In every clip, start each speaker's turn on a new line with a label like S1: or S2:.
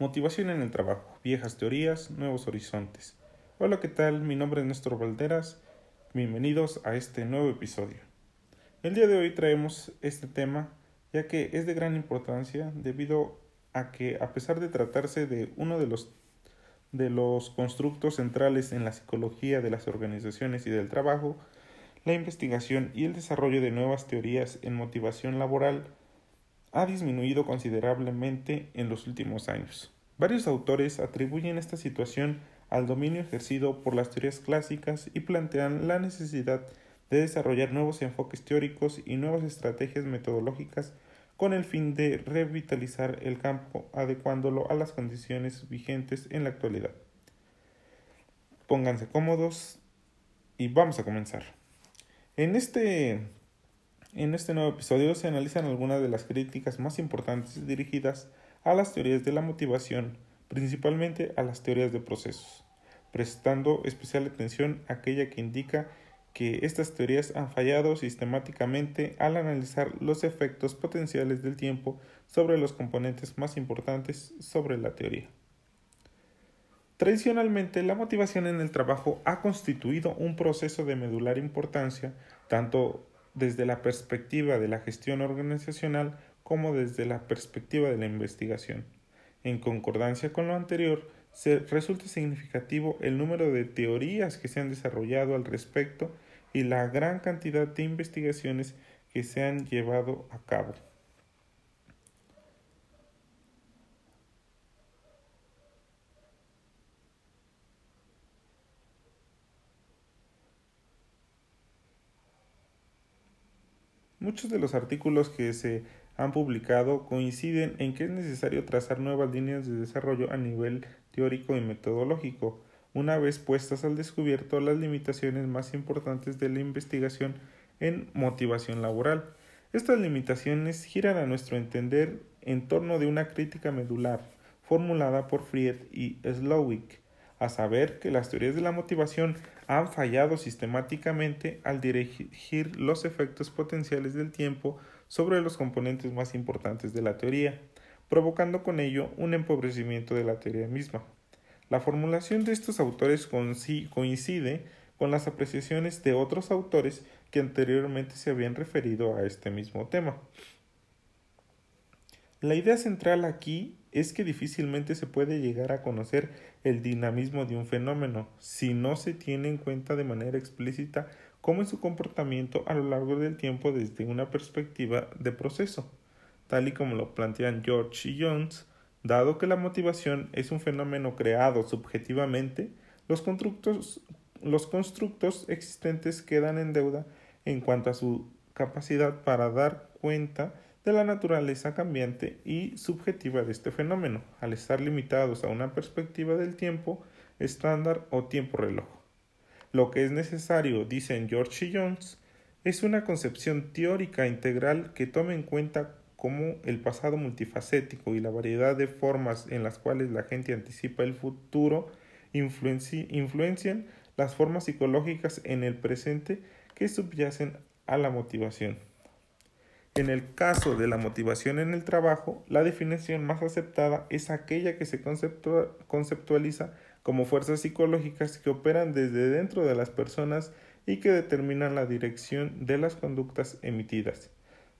S1: Motivación en el trabajo, viejas teorías, nuevos horizontes. Hola, ¿qué tal? Mi nombre es Néstor Valderas. Bienvenidos a este nuevo episodio. El día de hoy traemos este tema ya que es de gran importancia debido a que a pesar de tratarse de uno de los de los constructos centrales en la psicología de las organizaciones y del trabajo, la investigación y el desarrollo de nuevas teorías en motivación laboral ha disminuido considerablemente en los últimos años. Varios autores atribuyen esta situación al dominio ejercido por las teorías clásicas y plantean la necesidad de desarrollar nuevos enfoques teóricos y nuevas estrategias metodológicas con el fin de revitalizar el campo adecuándolo a las condiciones vigentes en la actualidad. Pónganse cómodos y vamos a comenzar. En este en este nuevo episodio se analizan algunas de las críticas más importantes dirigidas a las teorías de la motivación, principalmente a las teorías de procesos, prestando especial atención a aquella que indica que estas teorías han fallado sistemáticamente al analizar los efectos potenciales del tiempo sobre los componentes más importantes sobre la teoría. Tradicionalmente, la motivación en el trabajo ha constituido un proceso de medular importancia tanto desde la perspectiva de la gestión organizacional como desde la perspectiva de la investigación. En concordancia con lo anterior, se resulta significativo el número de teorías que se han desarrollado al respecto y la gran cantidad de investigaciones que se han llevado a cabo. Muchos de los artículos que se han publicado coinciden en que es necesario trazar nuevas líneas de desarrollo a nivel teórico y metodológico, una vez puestas al descubierto las limitaciones más importantes de la investigación en motivación laboral. Estas limitaciones giran a nuestro entender en torno de una crítica medular formulada por Fried y Slowick, a saber que las teorías de la motivación han fallado sistemáticamente al dirigir los efectos potenciales del tiempo sobre los componentes más importantes de la teoría, provocando con ello un empobrecimiento de la teoría misma. La formulación de estos autores coincide con las apreciaciones de otros autores que anteriormente se habían referido a este mismo tema. La idea central aquí es que difícilmente se puede llegar a conocer el dinamismo de un fenómeno si no se tiene en cuenta de manera explícita cómo es su comportamiento a lo largo del tiempo desde una perspectiva de proceso, tal y como lo plantean George y Jones, dado que la motivación es un fenómeno creado subjetivamente, los constructos, los constructos existentes quedan en deuda en cuanto a su capacidad para dar cuenta de la naturaleza cambiante y subjetiva de este fenómeno, al estar limitados a una perspectiva del tiempo estándar o tiempo reloj. Lo que es necesario, dicen George y Jones, es una concepción teórica integral que tome en cuenta cómo el pasado multifacético y la variedad de formas en las cuales la gente anticipa el futuro influencian las formas psicológicas en el presente que subyacen a la motivación. En el caso de la motivación en el trabajo, la definición más aceptada es aquella que se conceptualiza como fuerzas psicológicas que operan desde dentro de las personas y que determinan la dirección de las conductas emitidas,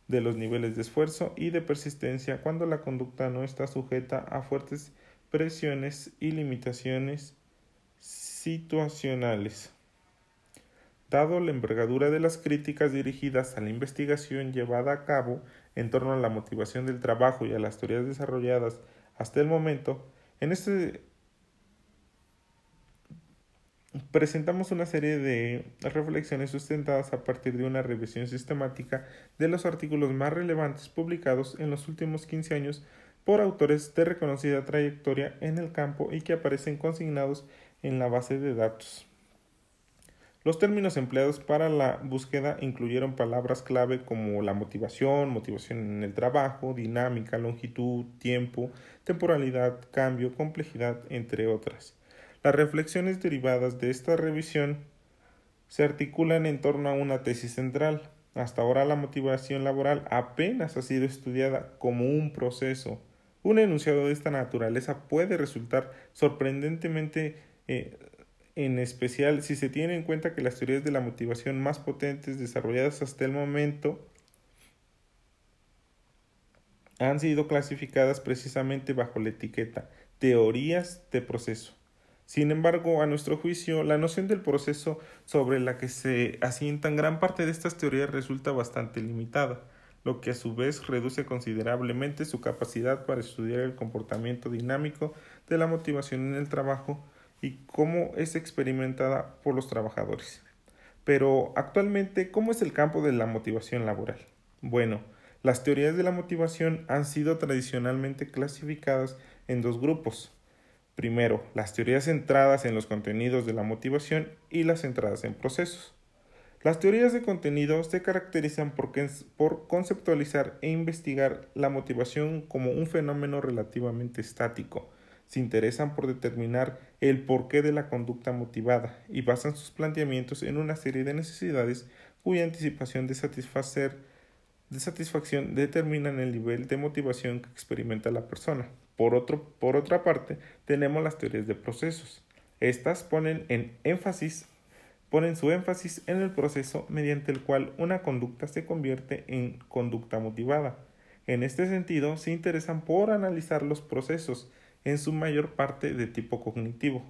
S1: de los niveles de esfuerzo y de persistencia cuando la conducta no está sujeta a fuertes presiones y limitaciones situacionales. Dado la envergadura de las críticas dirigidas a la investigación llevada a cabo en torno a la motivación del trabajo y a las teorías desarrolladas hasta el momento, en este presentamos una serie de reflexiones sustentadas a partir de una revisión sistemática de los artículos más relevantes publicados en los últimos 15 años por autores de reconocida trayectoria en el campo y que aparecen consignados en la base de datos. Los términos empleados para la búsqueda incluyeron palabras clave como la motivación, motivación en el trabajo, dinámica, longitud, tiempo, temporalidad, cambio, complejidad, entre otras. Las reflexiones derivadas de esta revisión se articulan en torno a una tesis central. Hasta ahora la motivación laboral apenas ha sido estudiada como un proceso, Un enunciado de esta naturaleza puede resultar sorprendentemente eh, en especial si se tiene en cuenta que las teorías de la motivación más potentes desarrolladas hasta el momento han sido clasificadas precisamente bajo la etiqueta teorías de proceso. Sin embargo, a nuestro juicio, la noción del proceso sobre la que se asientan gran parte de estas teorías resulta bastante limitada, lo que a su vez reduce considerablemente su capacidad para estudiar el comportamiento dinámico de la motivación en el trabajo y cómo es experimentada por los trabajadores. Pero actualmente, ¿cómo es el campo de la motivación laboral? Bueno, las teorías de la motivación han sido tradicionalmente clasificadas en dos grupos. Primero, las teorías centradas en los contenidos de la motivación y las centradas en procesos. Las teorías de contenido se caracterizan por, por, conceptualizar e investigar la motivación como un fenómeno relativamente estático. Se interesan por determinar el porqué de la conducta motivada y basan sus planteamientos en una serie de necesidades cuya anticipación de satisfacer de satisfacción determinan el nivel de motivación que experimenta la persona. Por, otro, por otra parte, tenemos las teorías de procesos. Estas ponen en énfasis ponen su énfasis en el proceso mediante el cual una conducta se convierte en conducta motivada. En este sentido, se interesan por analizar los procesos, en su mayor parte de tipo cognitivo,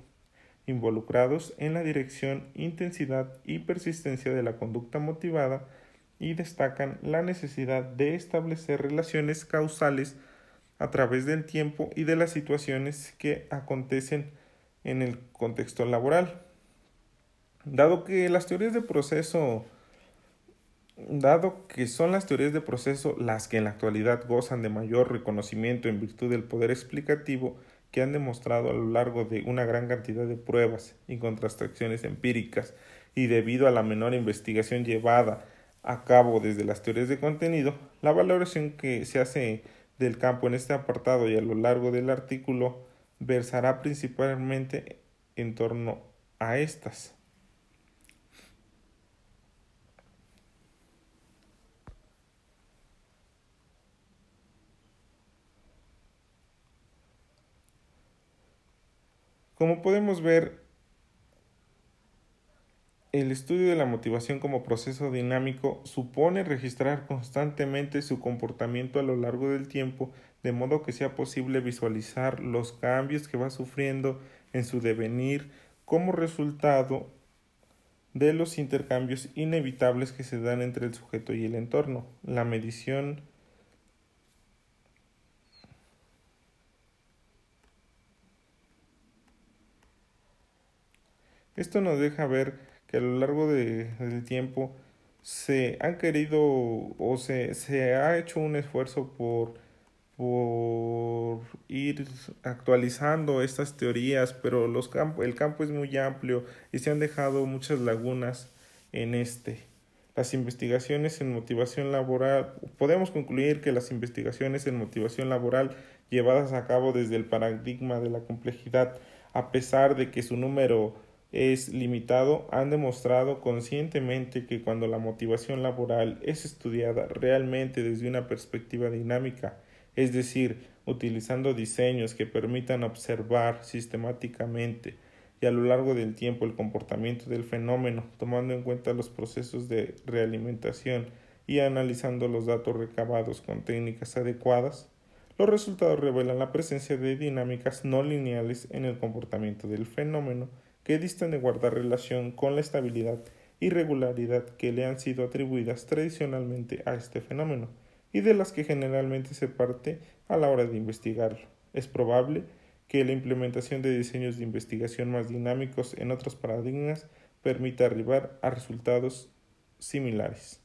S1: involucrados en la dirección, intensidad y persistencia de la conducta motivada y destacan la necesidad de establecer relaciones causales a través del tiempo y de las situaciones que acontecen en el contexto laboral. Dado que las teorías de proceso dado que son las teorías de proceso las que en la actualidad gozan de mayor reconocimiento en virtud del poder explicativo que han demostrado a lo largo de una gran cantidad de pruebas y contrastaciones empíricas y debido a la menor investigación llevada a cabo desde las teorías de contenido, la valoración que se hace del campo en este apartado y a lo largo del artículo versará principalmente en torno a estas. Como podemos ver, el estudio de la motivación como proceso dinámico supone registrar constantemente su comportamiento a lo largo del tiempo, de modo que sea posible visualizar los cambios que va sufriendo en su devenir como resultado de los intercambios inevitables que se dan entre el sujeto y el entorno. La medición Esto nos deja ver que a lo largo de, del tiempo se han querido o se, se ha hecho un esfuerzo por, por ir actualizando estas teorías, pero los el campo es muy amplio y se han dejado muchas lagunas en este. Las investigaciones en motivación laboral, podemos concluir que las investigaciones en motivación laboral llevadas a cabo desde el paradigma de la complejidad, a pesar de que su número es limitado han demostrado conscientemente que cuando la motivación laboral es estudiada realmente desde una perspectiva dinámica, es decir, utilizando diseños que permitan observar sistemáticamente y a lo largo del tiempo el comportamiento del fenómeno, tomando en cuenta los procesos de realimentación y analizando los datos recabados con técnicas adecuadas, los resultados revelan la presencia de dinámicas no lineales en el comportamiento del fenómeno que distan de guardar relación con la estabilidad y regularidad que le han sido atribuidas tradicionalmente a este fenómeno y de las que generalmente se parte a la hora de investigarlo. Es probable que la implementación de diseños de investigación más dinámicos en otros paradigmas permita arribar a resultados similares.